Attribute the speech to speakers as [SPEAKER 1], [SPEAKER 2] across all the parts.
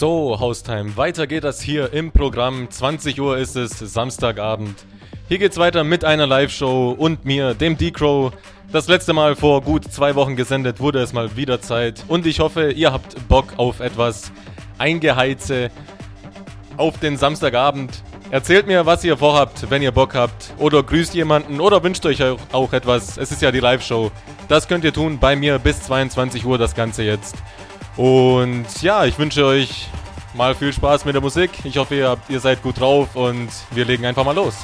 [SPEAKER 1] So, Haustime, weiter geht das hier im Programm. 20 Uhr ist es, Samstagabend. Hier geht's weiter mit einer Live-Show und mir, dem D-Crow. Das letzte Mal vor gut zwei Wochen gesendet wurde es mal wieder Zeit. Und ich hoffe, ihr habt Bock auf etwas Eingeheize auf den Samstagabend. Erzählt mir, was ihr vorhabt, wenn ihr Bock habt. Oder grüßt jemanden oder wünscht euch auch etwas. Es ist ja die Live-Show. Das könnt ihr tun bei mir bis 22 Uhr, das Ganze jetzt. Und ja, ich wünsche euch mal viel Spaß mit der Musik. Ich hoffe, ihr, habt, ihr seid gut drauf und wir legen einfach mal los.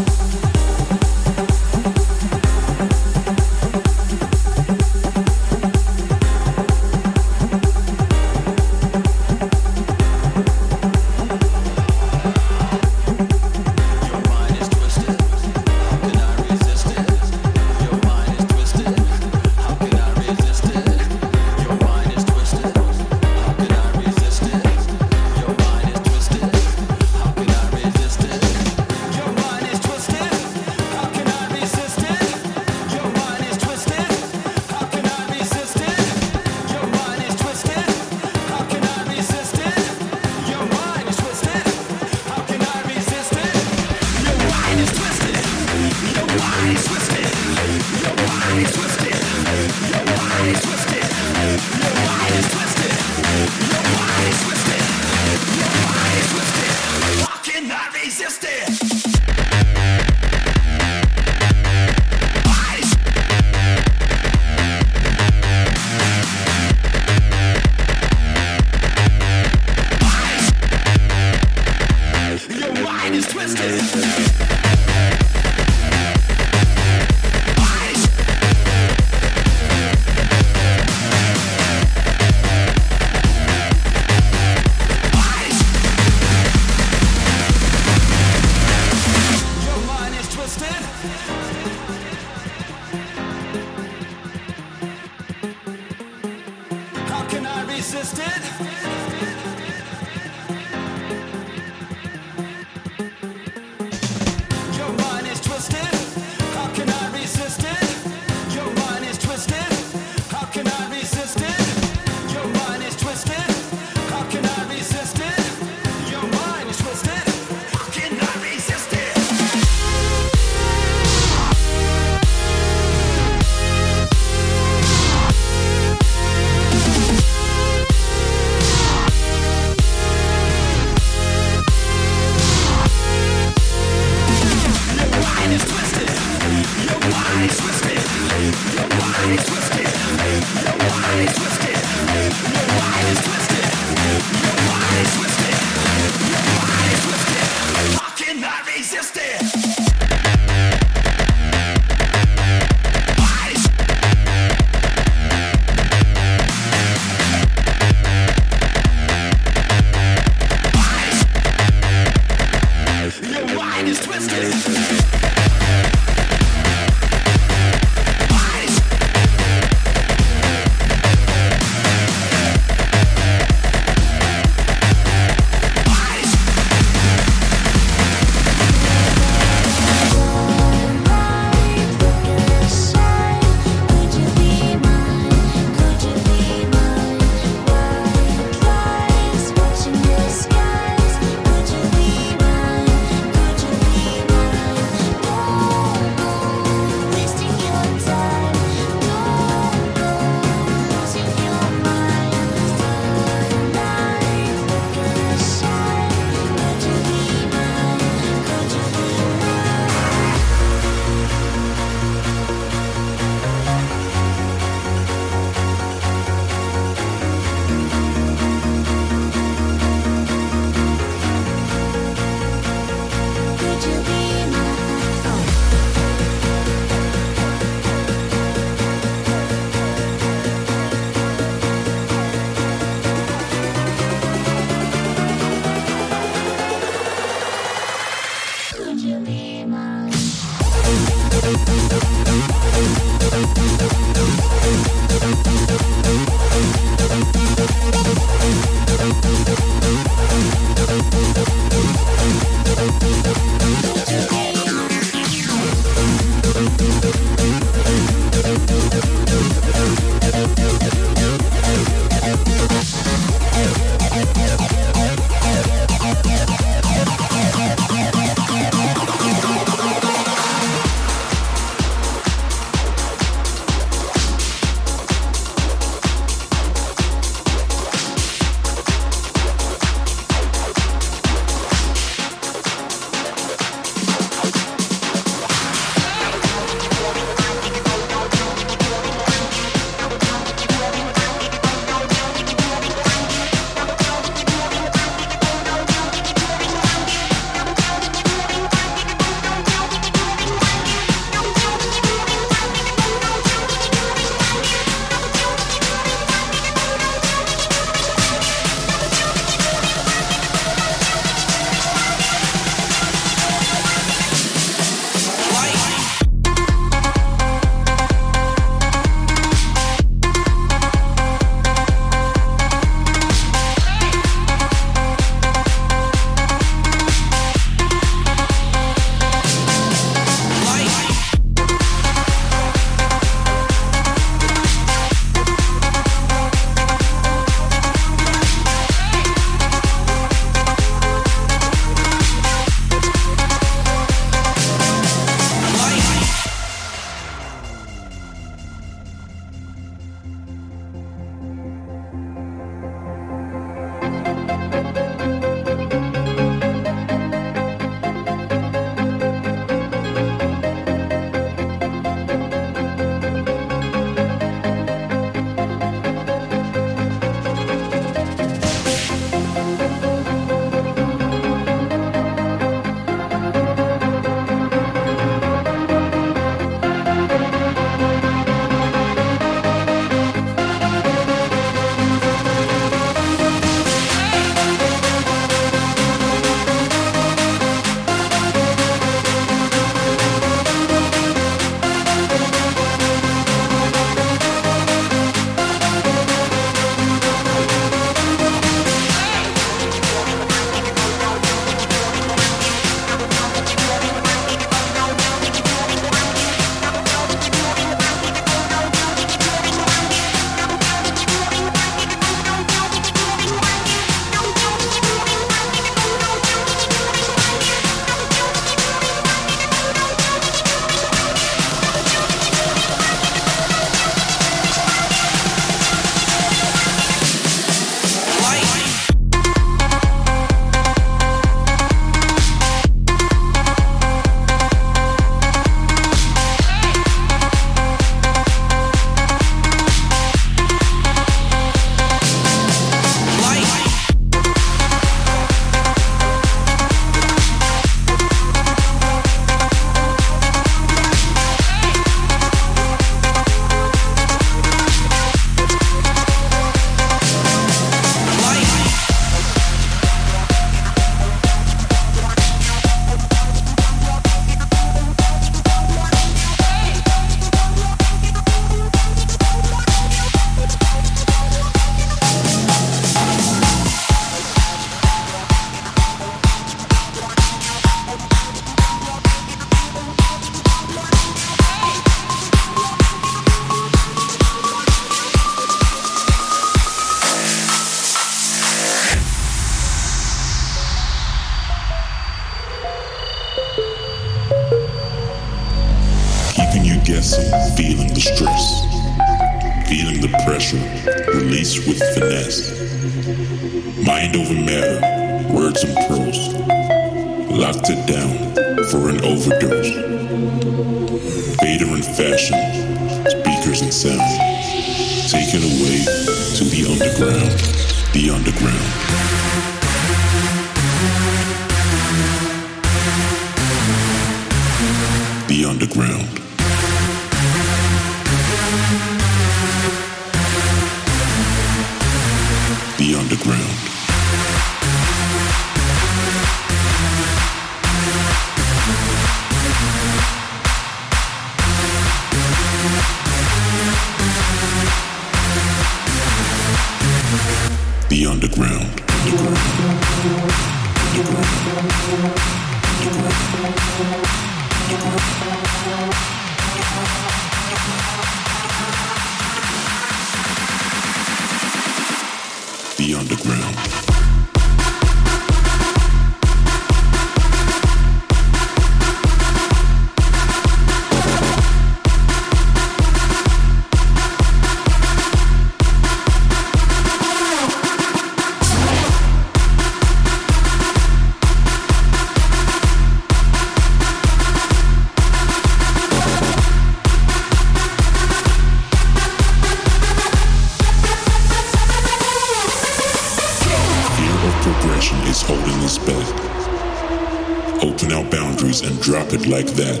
[SPEAKER 2] Boundaries and drop it like that.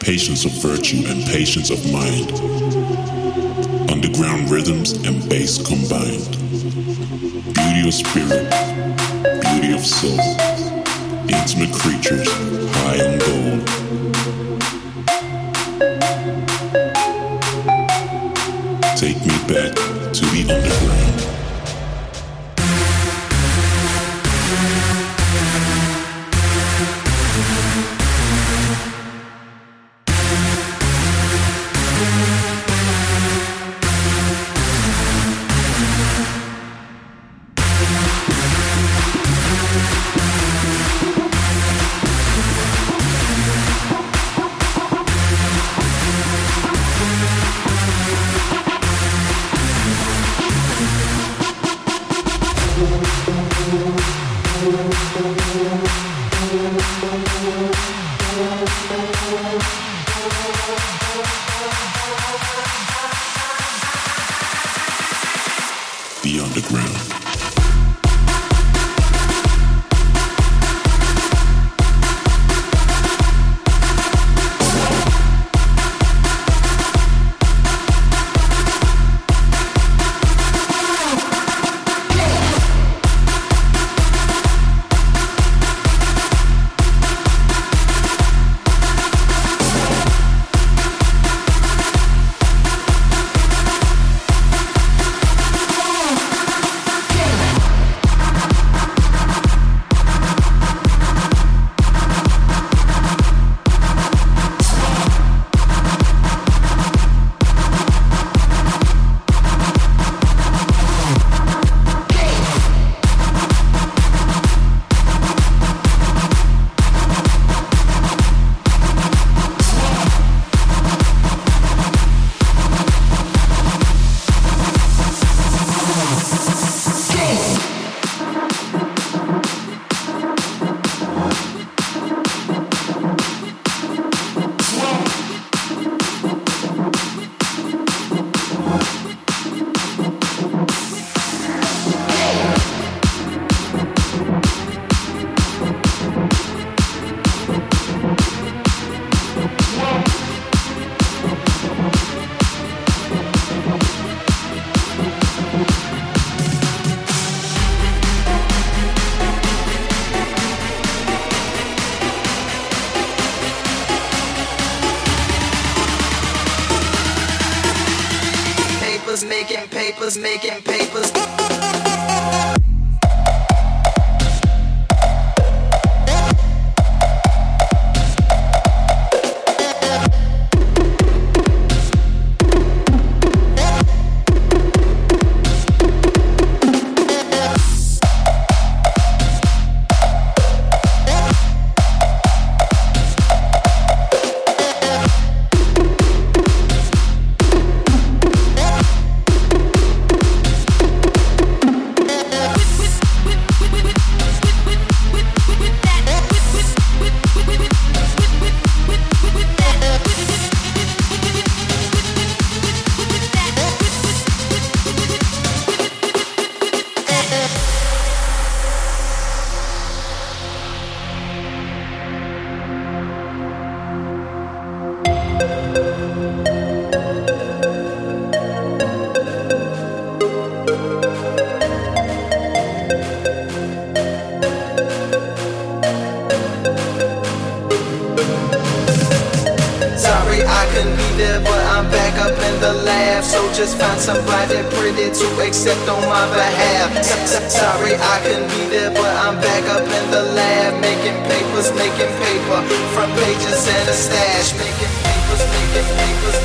[SPEAKER 2] Patience of virtue and patience of mind. Underground rhythms and bass combined. Beauty of spirit, beauty of soul. Intimate creatures, high on gold. Take me back
[SPEAKER 3] accept on my behalf. Sorry I couldn't be there, but I'm back up in the lab. Making papers, making paper. Front pages and a stash. Making papers, making papers,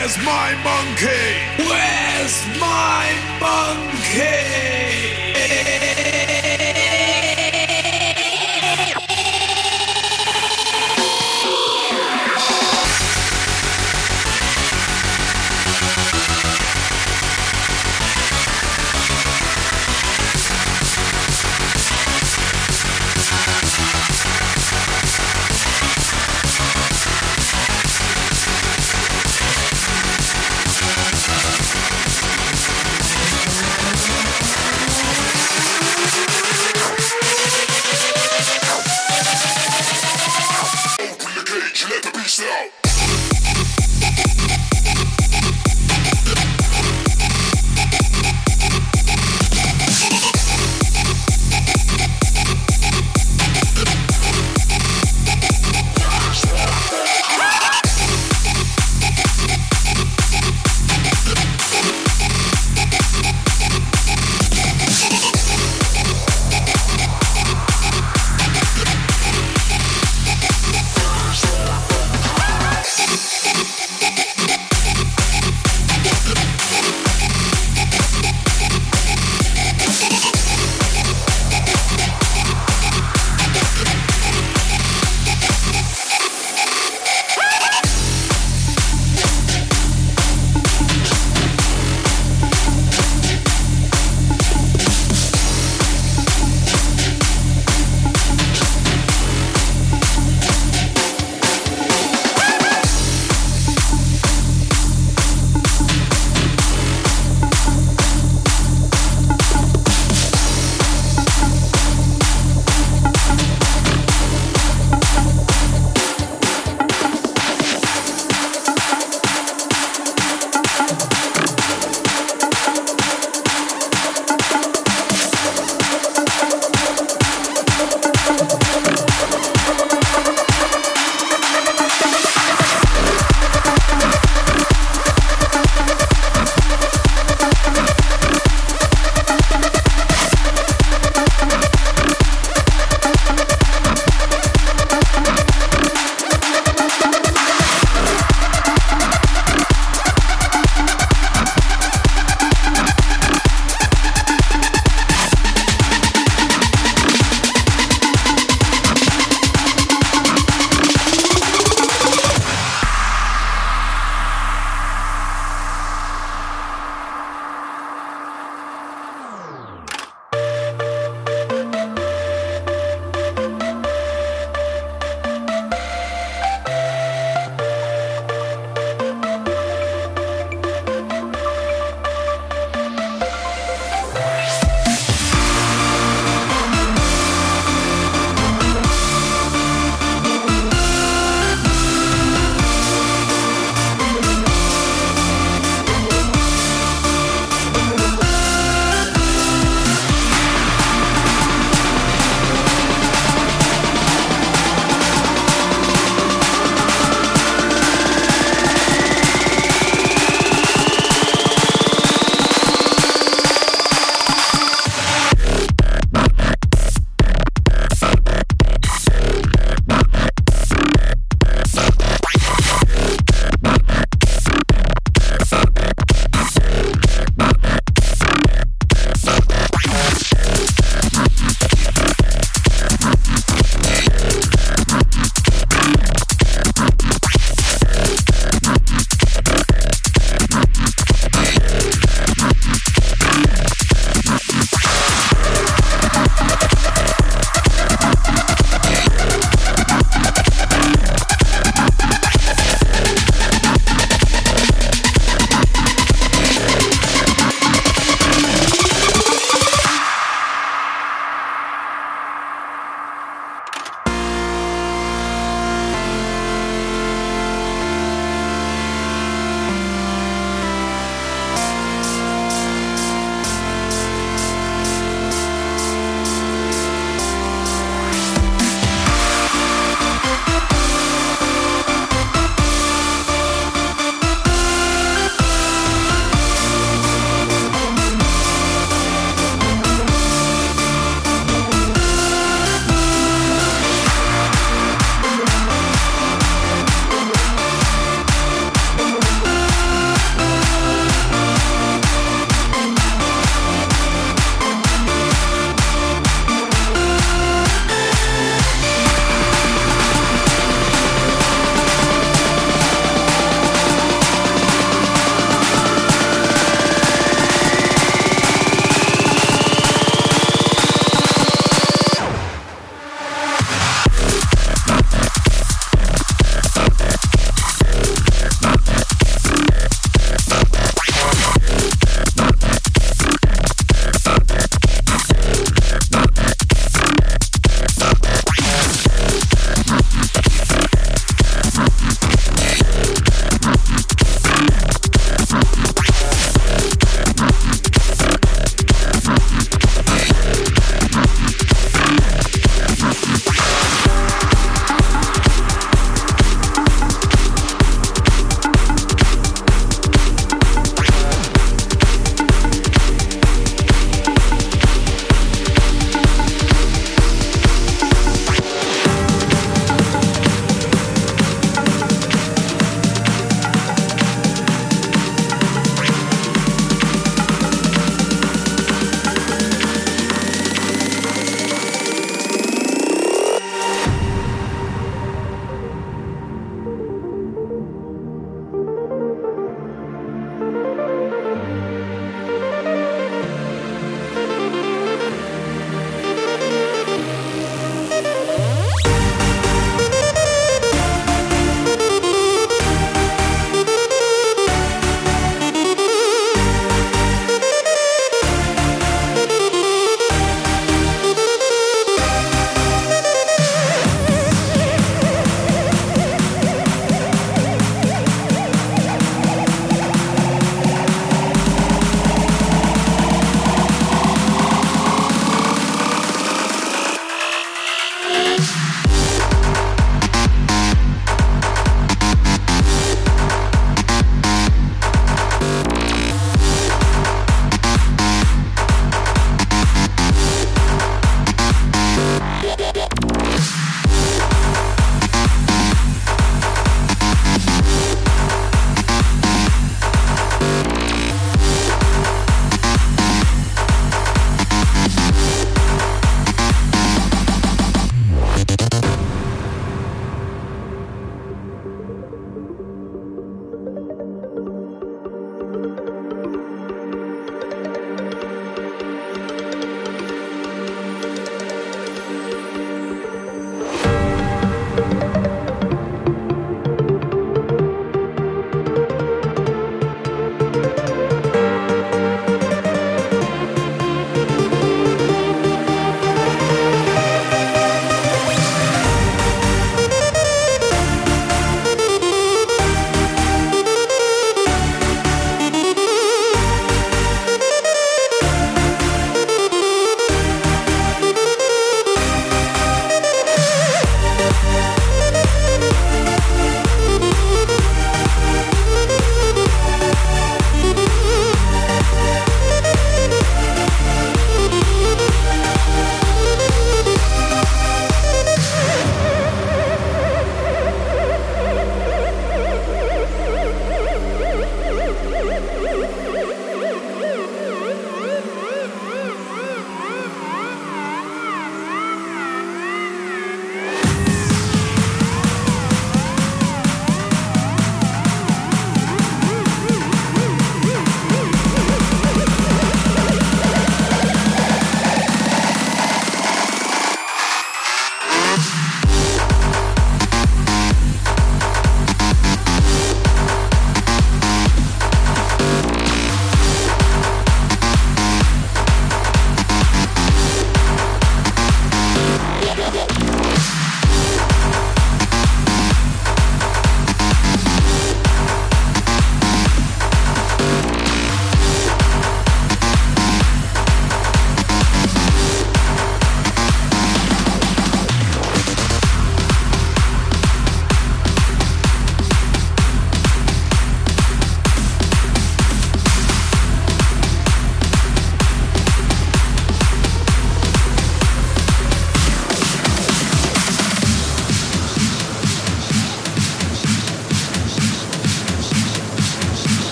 [SPEAKER 4] Where's my monkey?
[SPEAKER 5] Where's my monkey?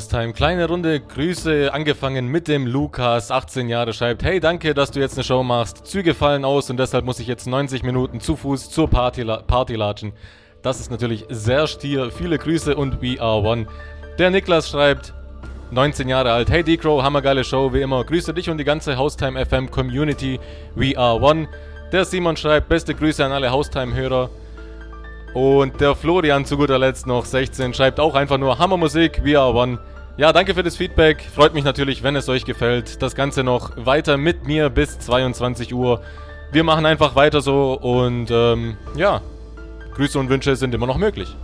[SPEAKER 1] So, Haustime, kleine Runde Grüße, angefangen mit dem Lukas, 18 Jahre, schreibt, hey, danke, dass du jetzt eine Show machst, Züge fallen aus und deshalb muss ich jetzt 90 Minuten zu Fuß zur Party, Party latschen. Das ist natürlich sehr stier, viele Grüße und we are one. Der Niklas schreibt, 19 Jahre alt, hey D-Crow, hammergeile Show, wie immer, grüße dich und die ganze Haustime FM Community, we are one. Der Simon schreibt, beste Grüße an alle Haustime-Hörer. Und der Florian zu guter Letzt noch 16 schreibt auch einfach nur Hammermusik, we are one. Ja, danke für das Feedback. Freut mich natürlich, wenn es euch gefällt. Das Ganze noch weiter mit mir bis 22 Uhr. Wir machen einfach weiter so und ähm, ja, Grüße und Wünsche sind immer noch möglich.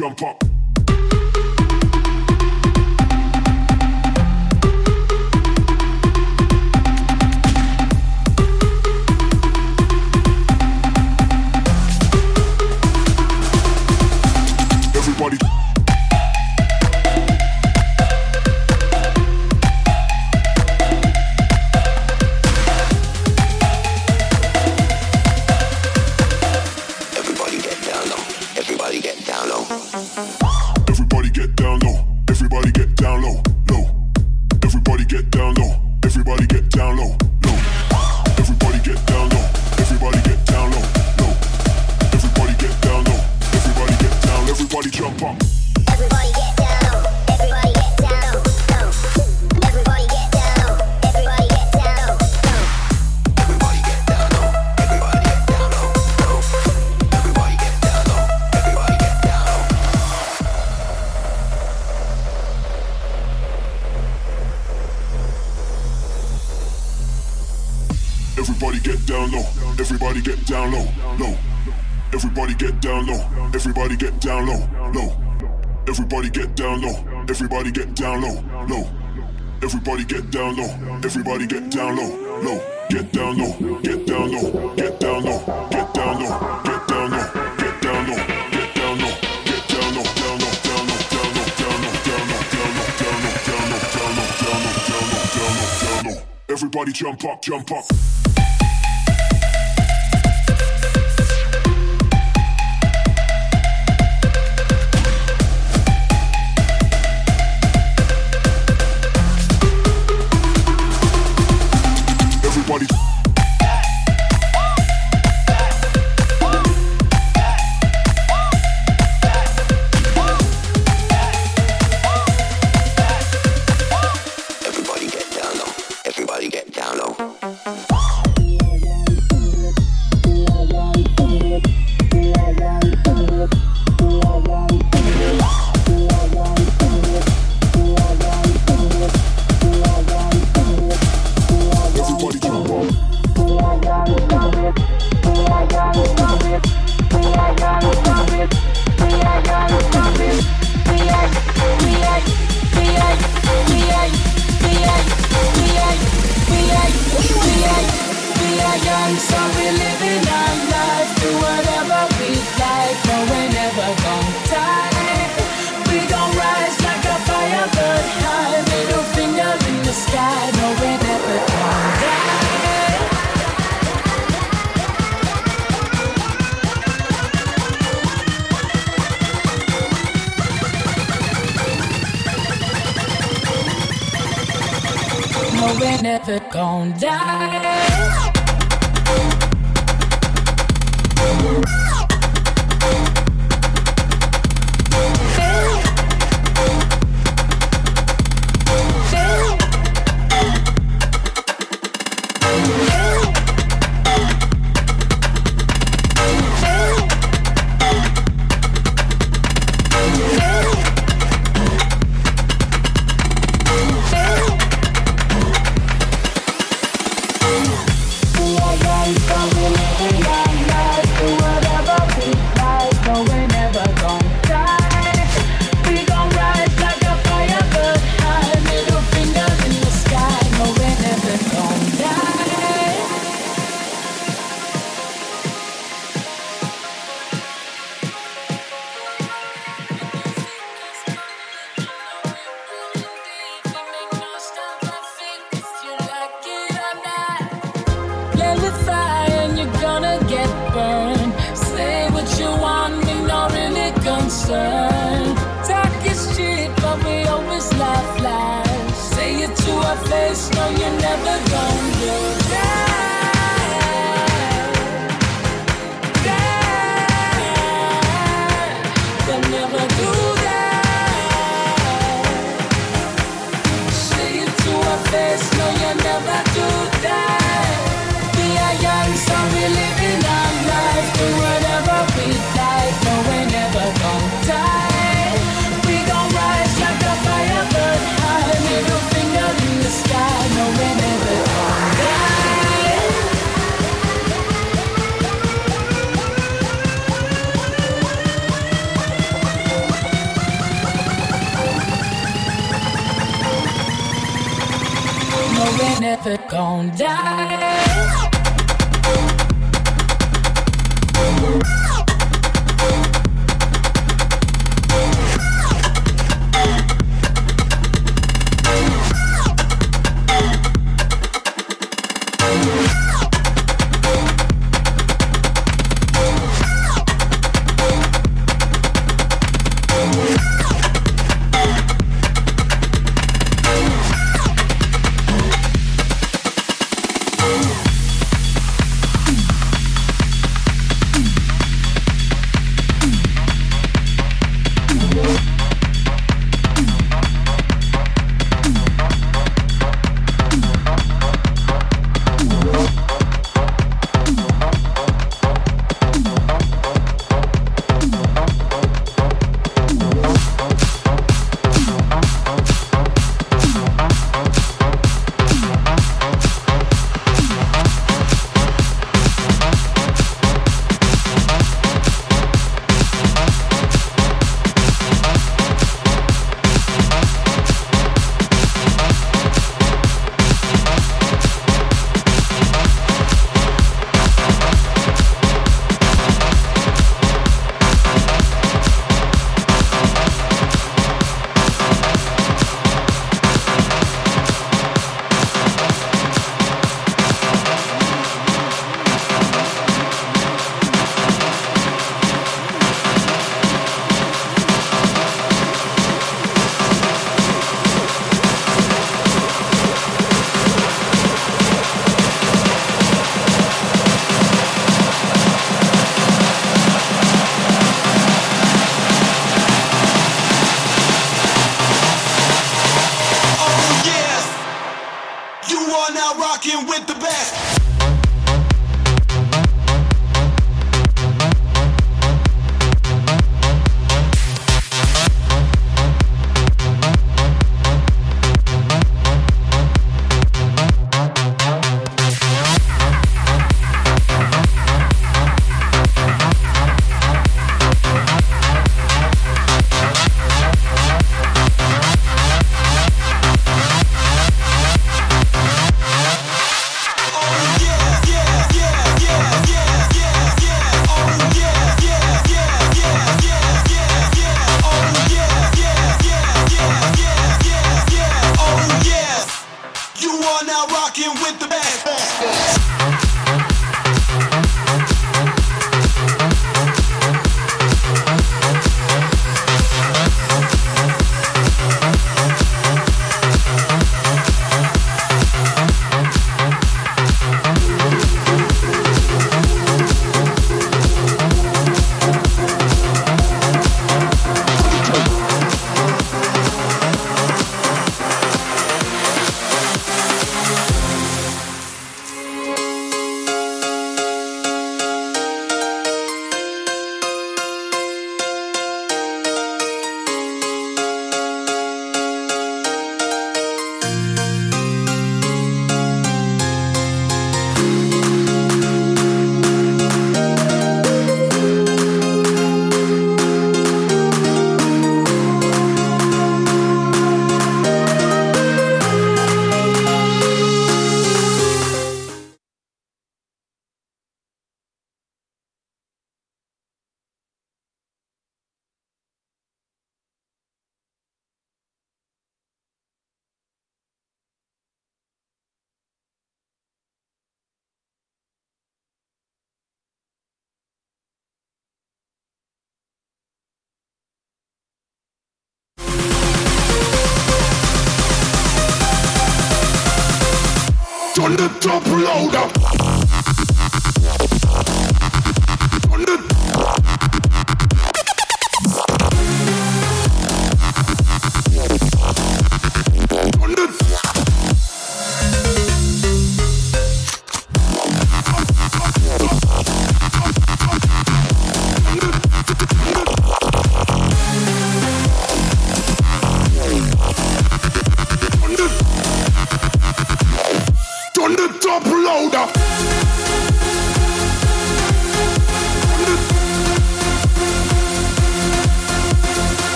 [SPEAKER 6] Jump up, jump up.
[SPEAKER 7] Jump up,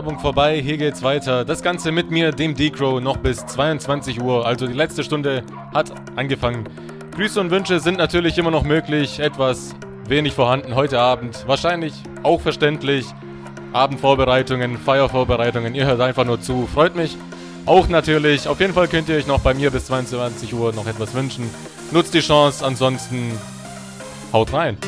[SPEAKER 1] Werbung vorbei, hier geht's weiter. Das Ganze mit mir, dem D-Crow, noch bis 22 Uhr. Also die letzte Stunde hat angefangen. Grüße und Wünsche sind natürlich immer noch möglich. Etwas wenig vorhanden heute Abend. Wahrscheinlich auch verständlich. Abendvorbereitungen, Feiervorbereitungen. Ihr hört einfach nur zu. Freut mich. Auch natürlich. Auf jeden Fall könnt ihr euch noch bei mir bis 22 Uhr noch etwas wünschen. Nutzt die Chance. Ansonsten haut rein.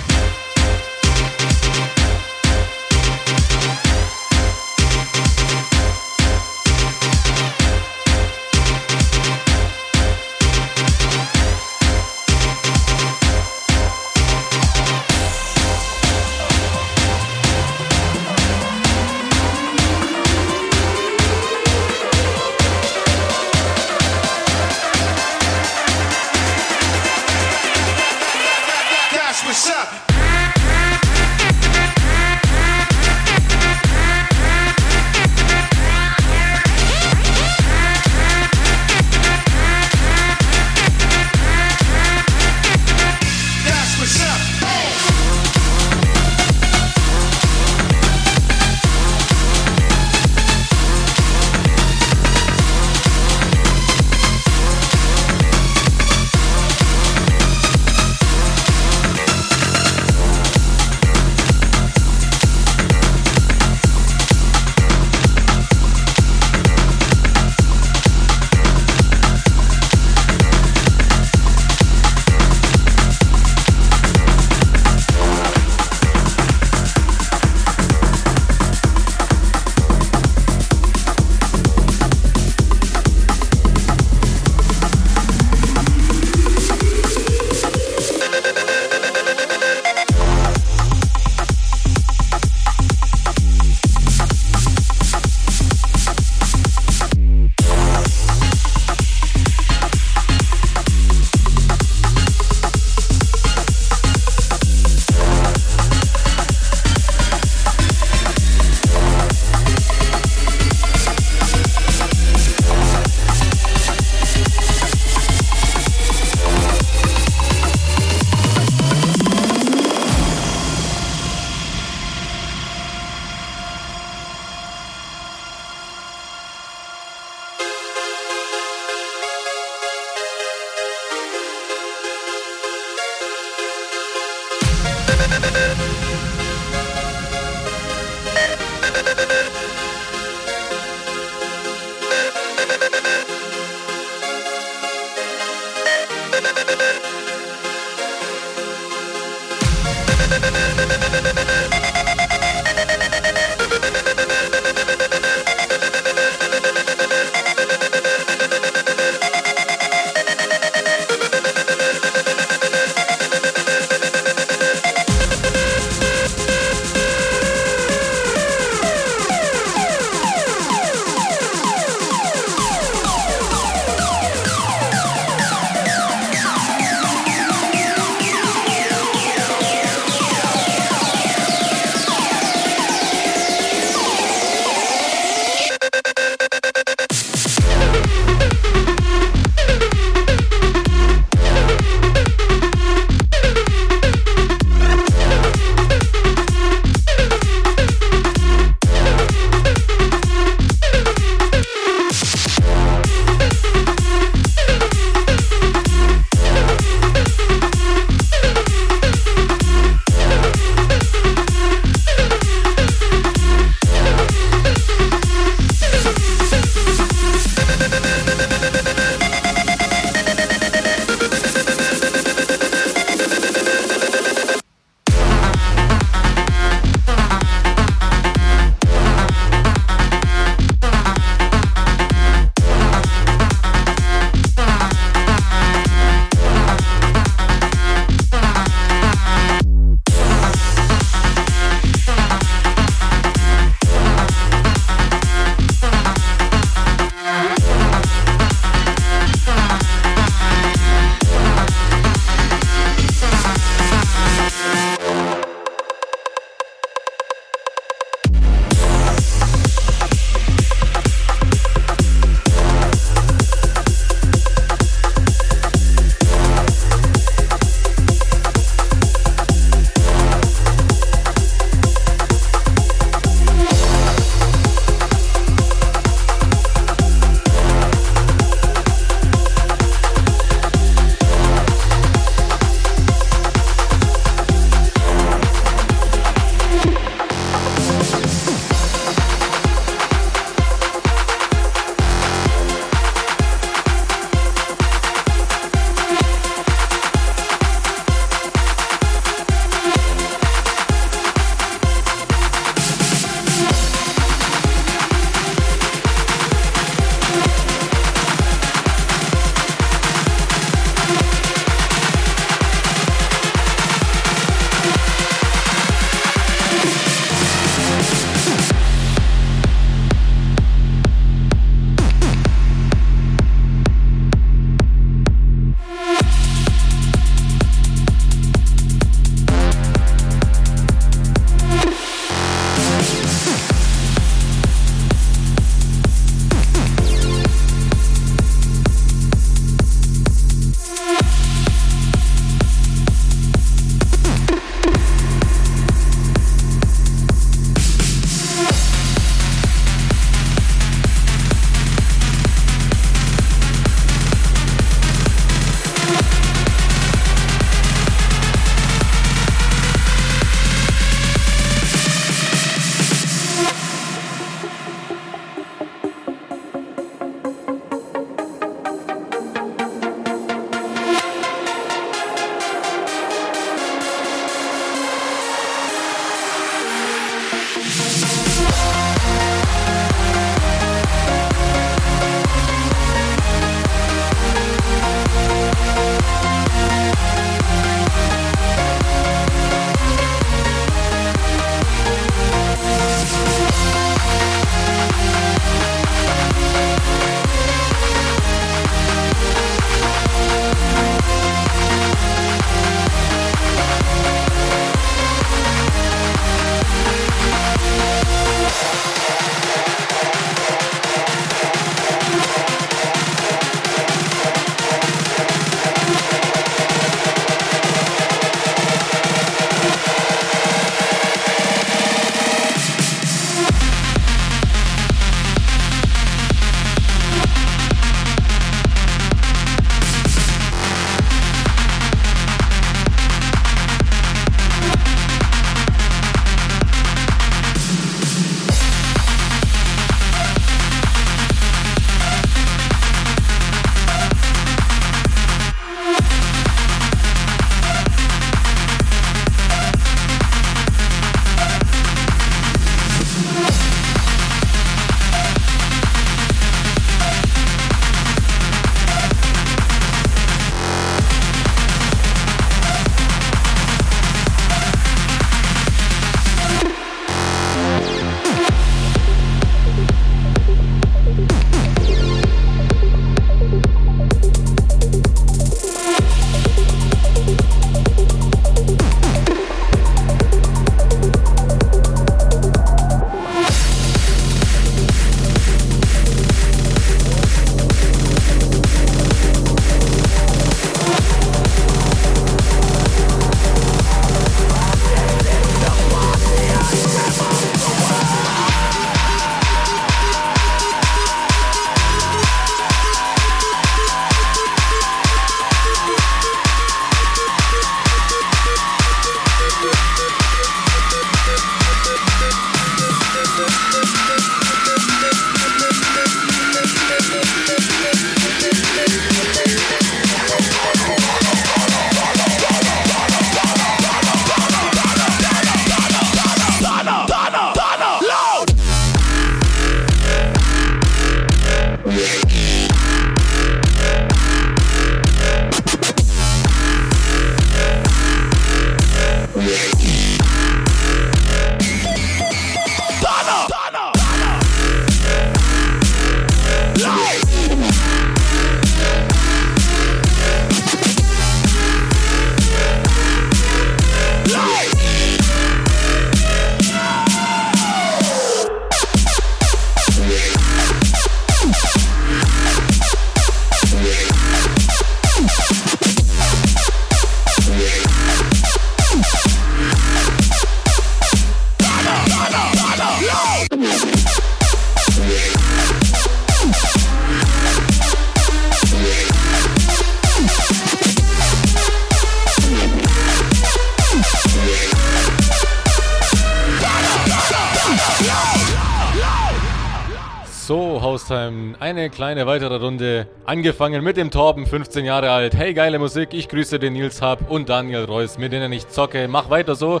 [SPEAKER 1] Haustime. Eine kleine weitere Runde. Angefangen mit dem Torben, 15 Jahre alt. Hey, geile Musik. Ich grüße den Nils Hub und Daniel Reuss, mit denen ich zocke. Mach weiter so.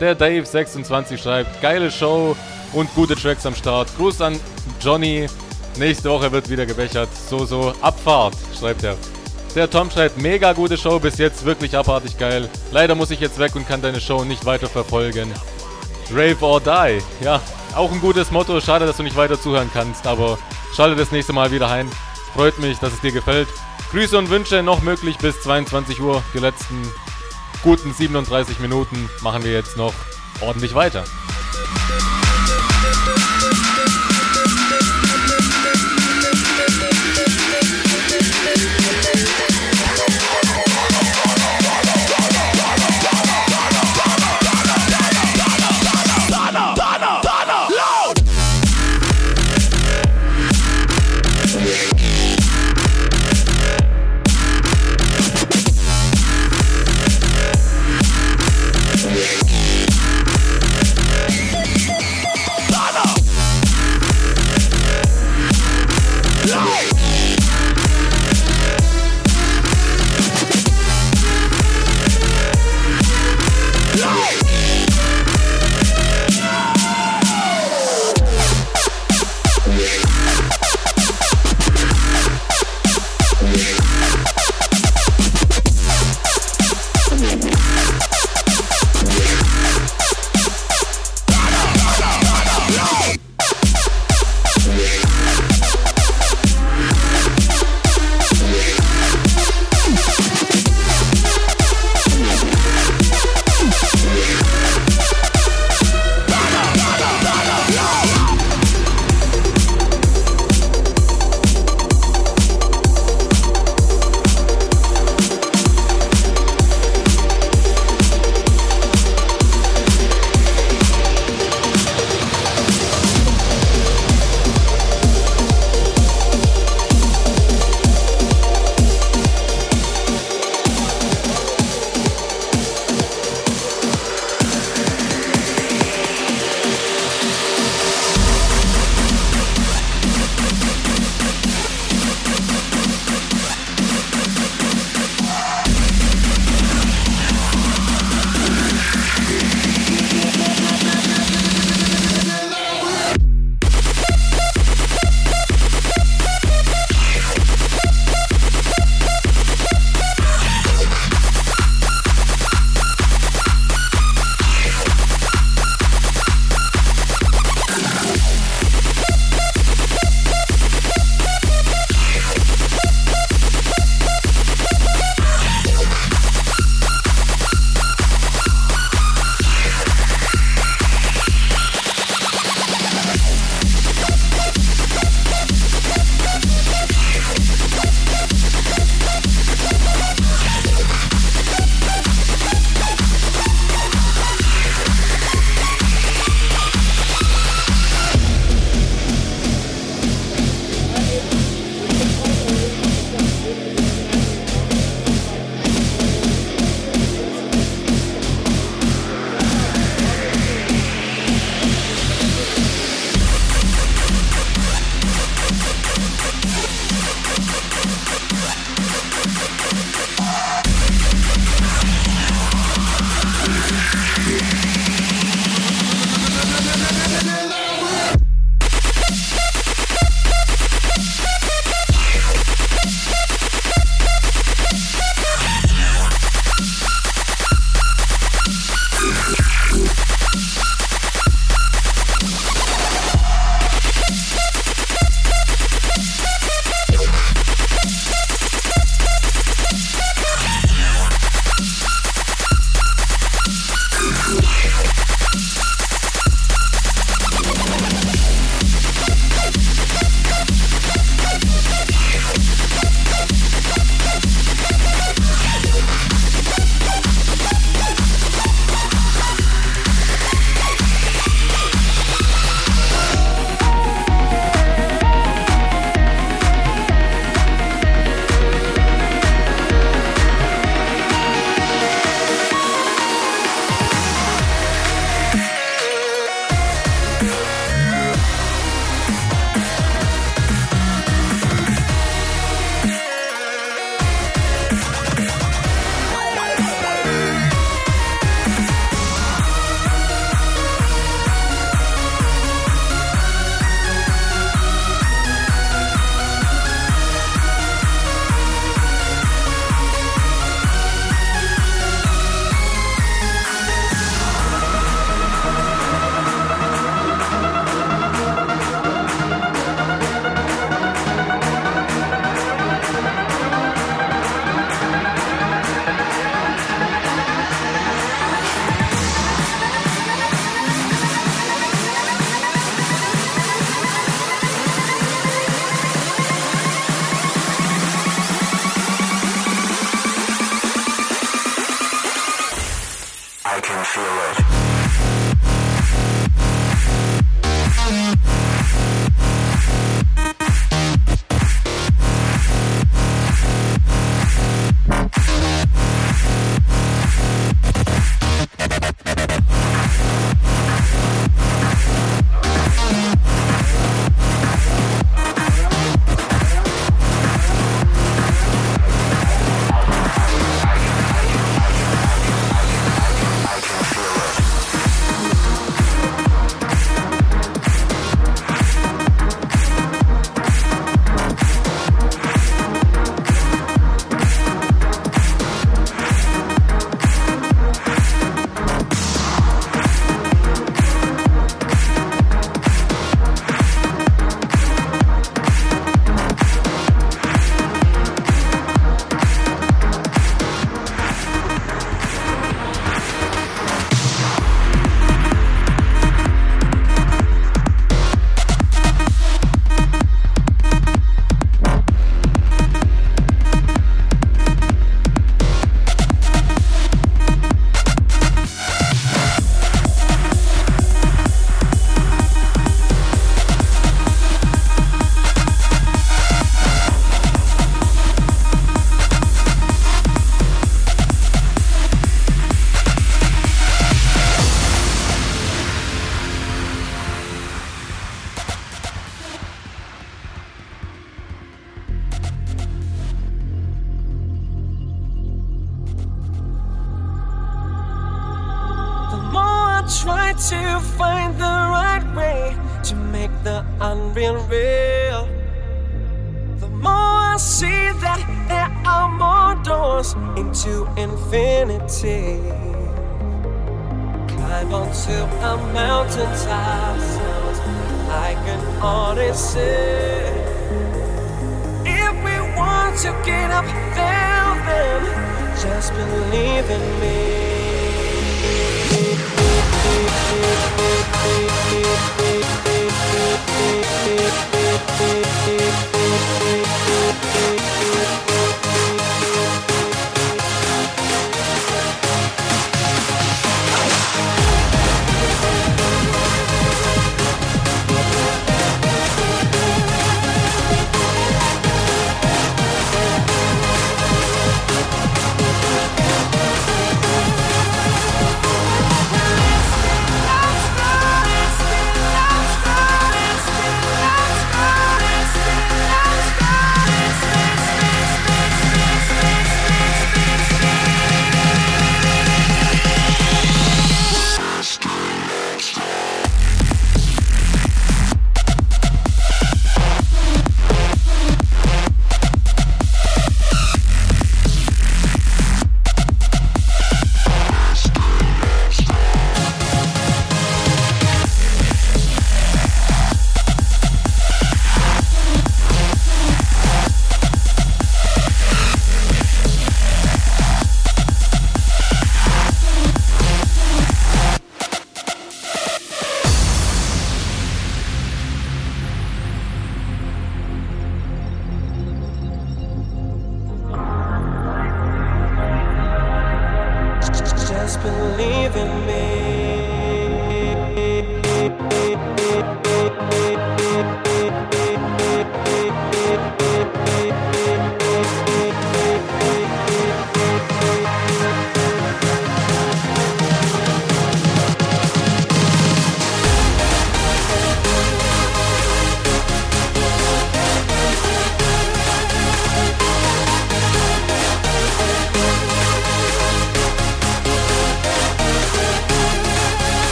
[SPEAKER 1] Der Dave26 schreibt, geile Show und gute Tracks am Start. Gruß an Johnny. Nächste Woche wird wieder gebechert. So, so. Abfahrt, schreibt er. Der Tom schreibt, mega gute Show, bis jetzt wirklich abartig geil. Leider muss ich jetzt weg und kann deine Show nicht weiter verfolgen. Rave or Die. Ja, auch ein gutes Motto. Schade, dass du nicht weiter zuhören kannst, aber schalte das nächste Mal wieder ein. Freut mich, dass es dir gefällt. Grüße und Wünsche noch möglich bis 22 Uhr. Die letzten guten 37 Minuten machen wir jetzt noch ordentlich weiter.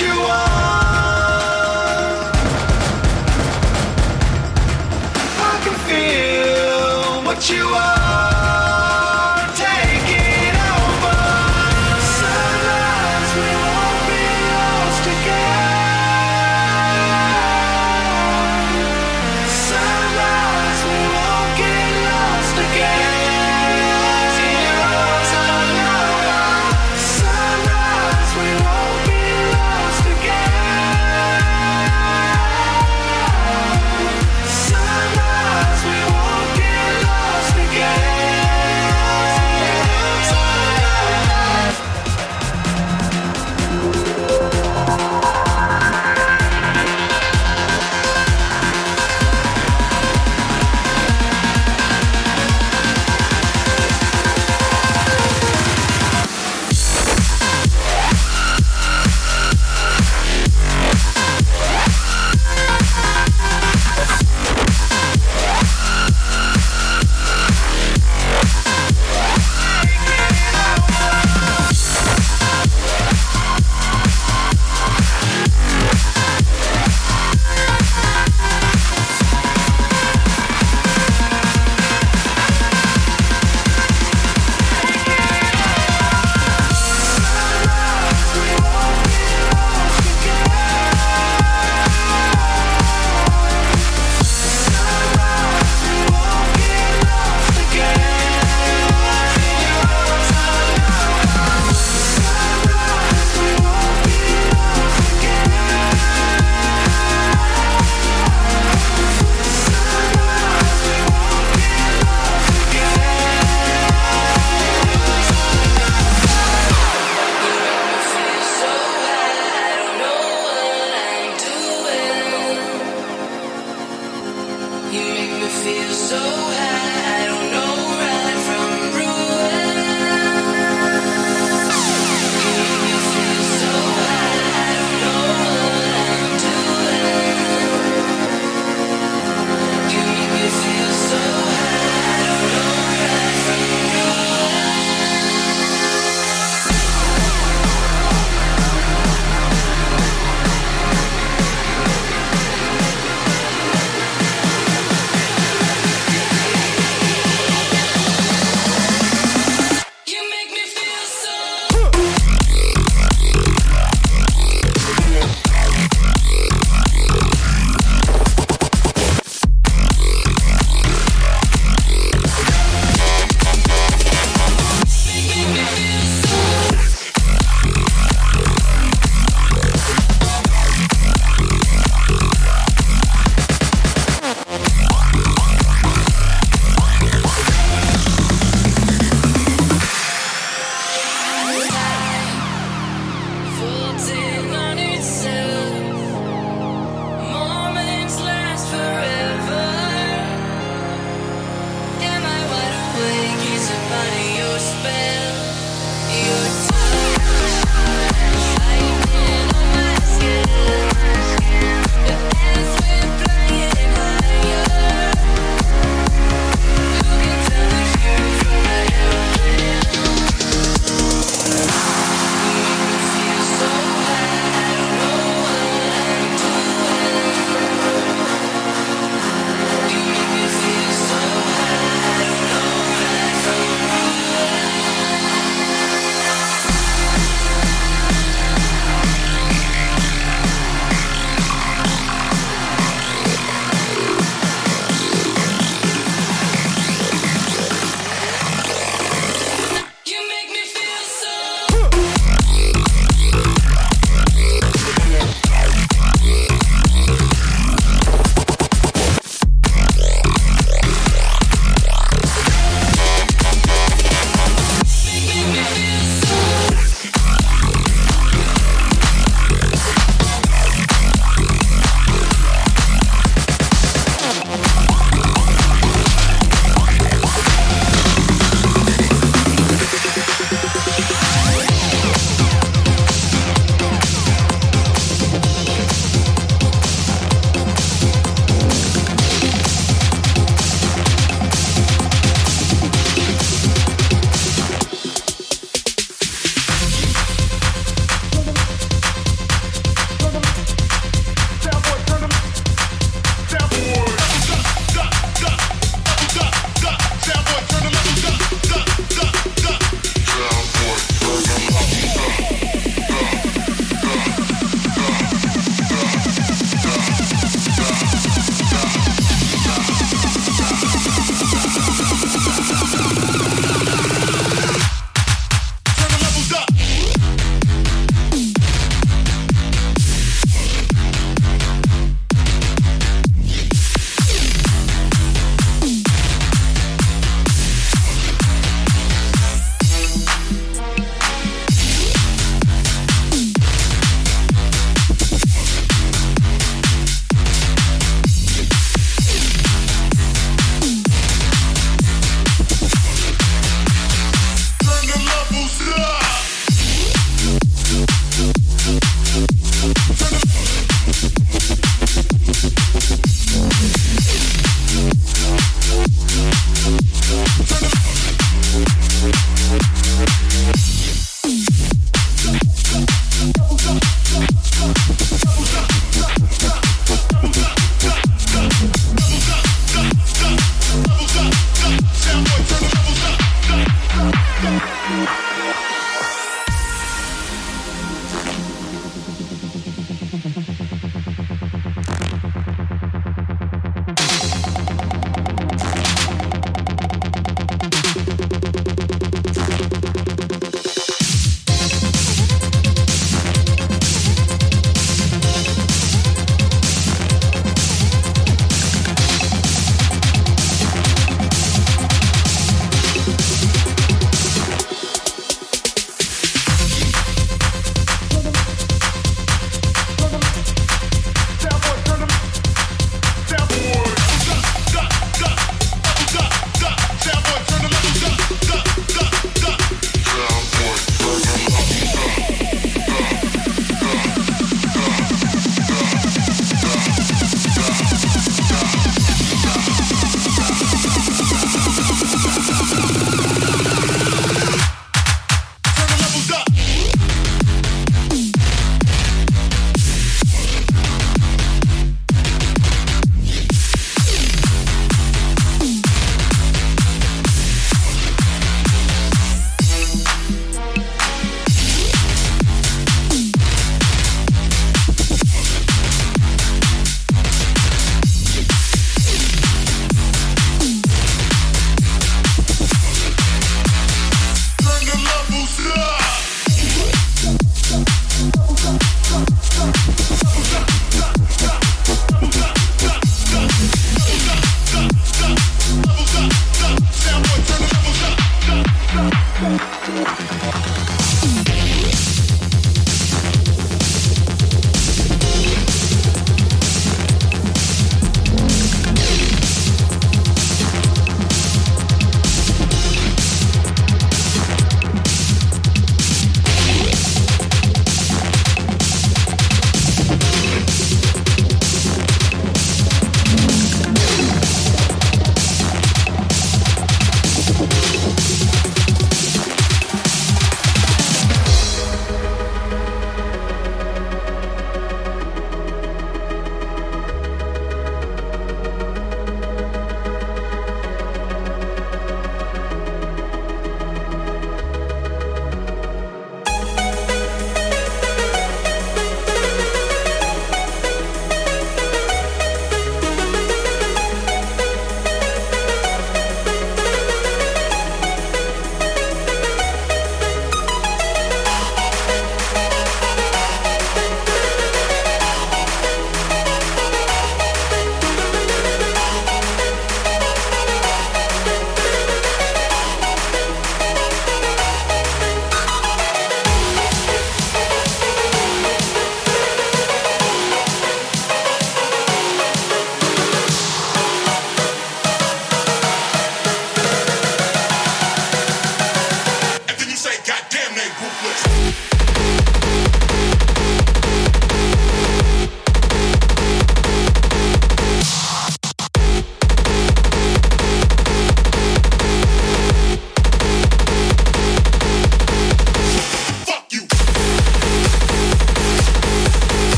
[SPEAKER 8] you are.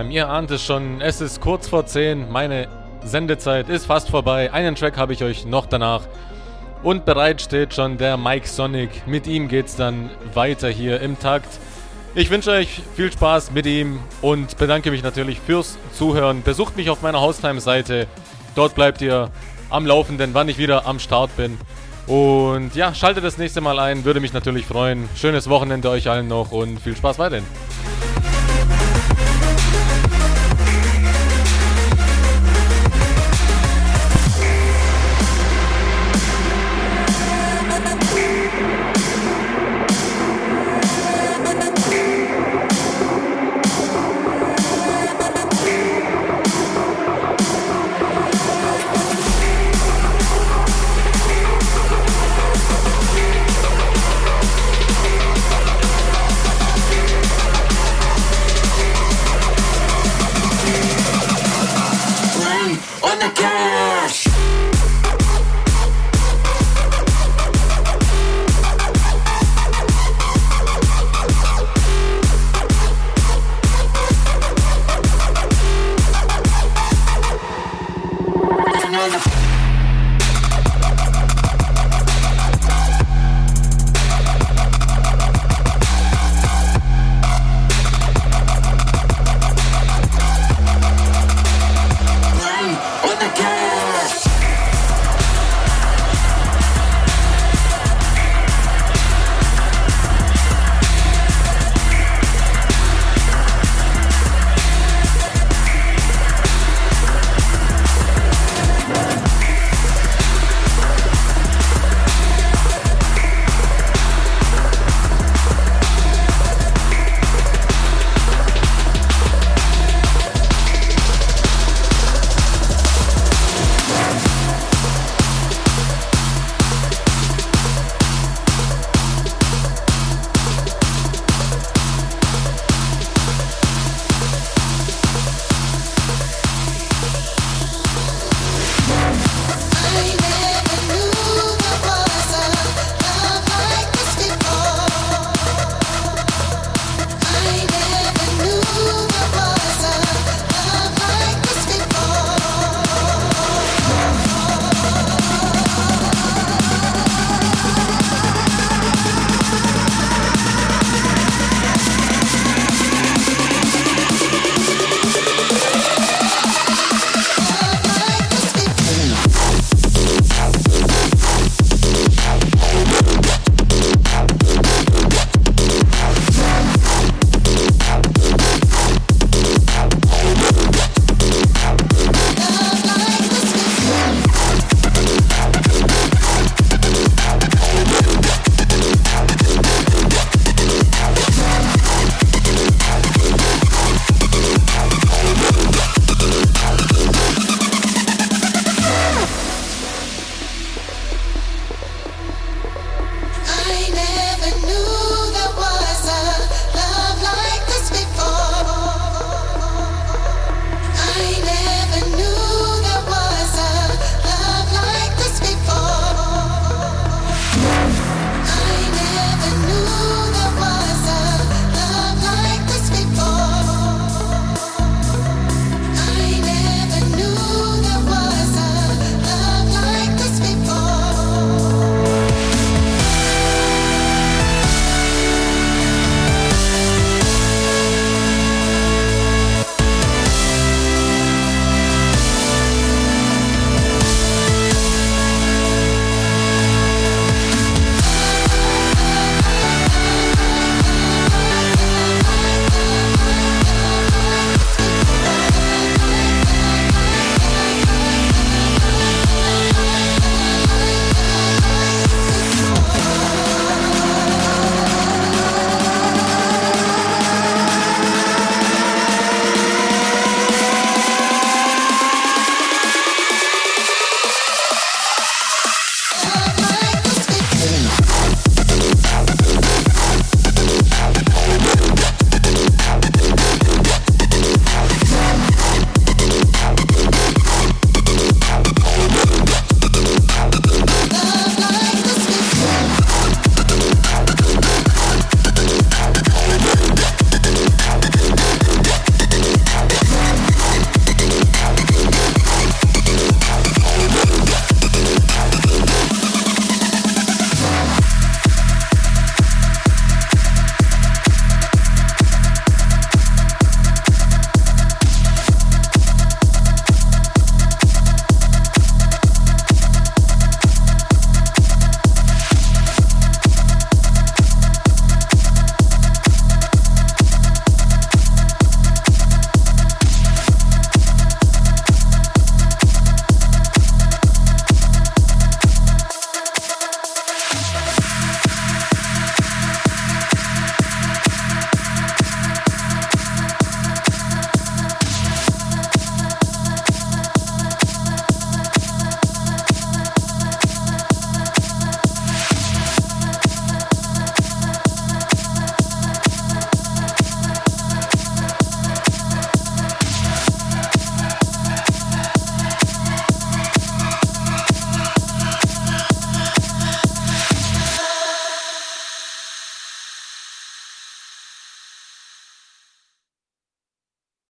[SPEAKER 1] Haustime, ihr ahnt es schon, es ist kurz vor 10, meine Sendezeit ist fast vorbei. Einen Track habe ich euch noch danach. Und bereit steht schon der Mike Sonic. Mit ihm geht's dann weiter hier im Takt. Ich wünsche euch viel Spaß mit ihm und bedanke mich natürlich fürs Zuhören. Besucht mich auf meiner Haustime-Seite. Dort bleibt ihr am Laufenden, wann ich wieder am Start bin. Und ja, schaltet das nächste Mal ein, würde mich natürlich freuen. Schönes Wochenende euch allen noch und viel Spaß weiterhin.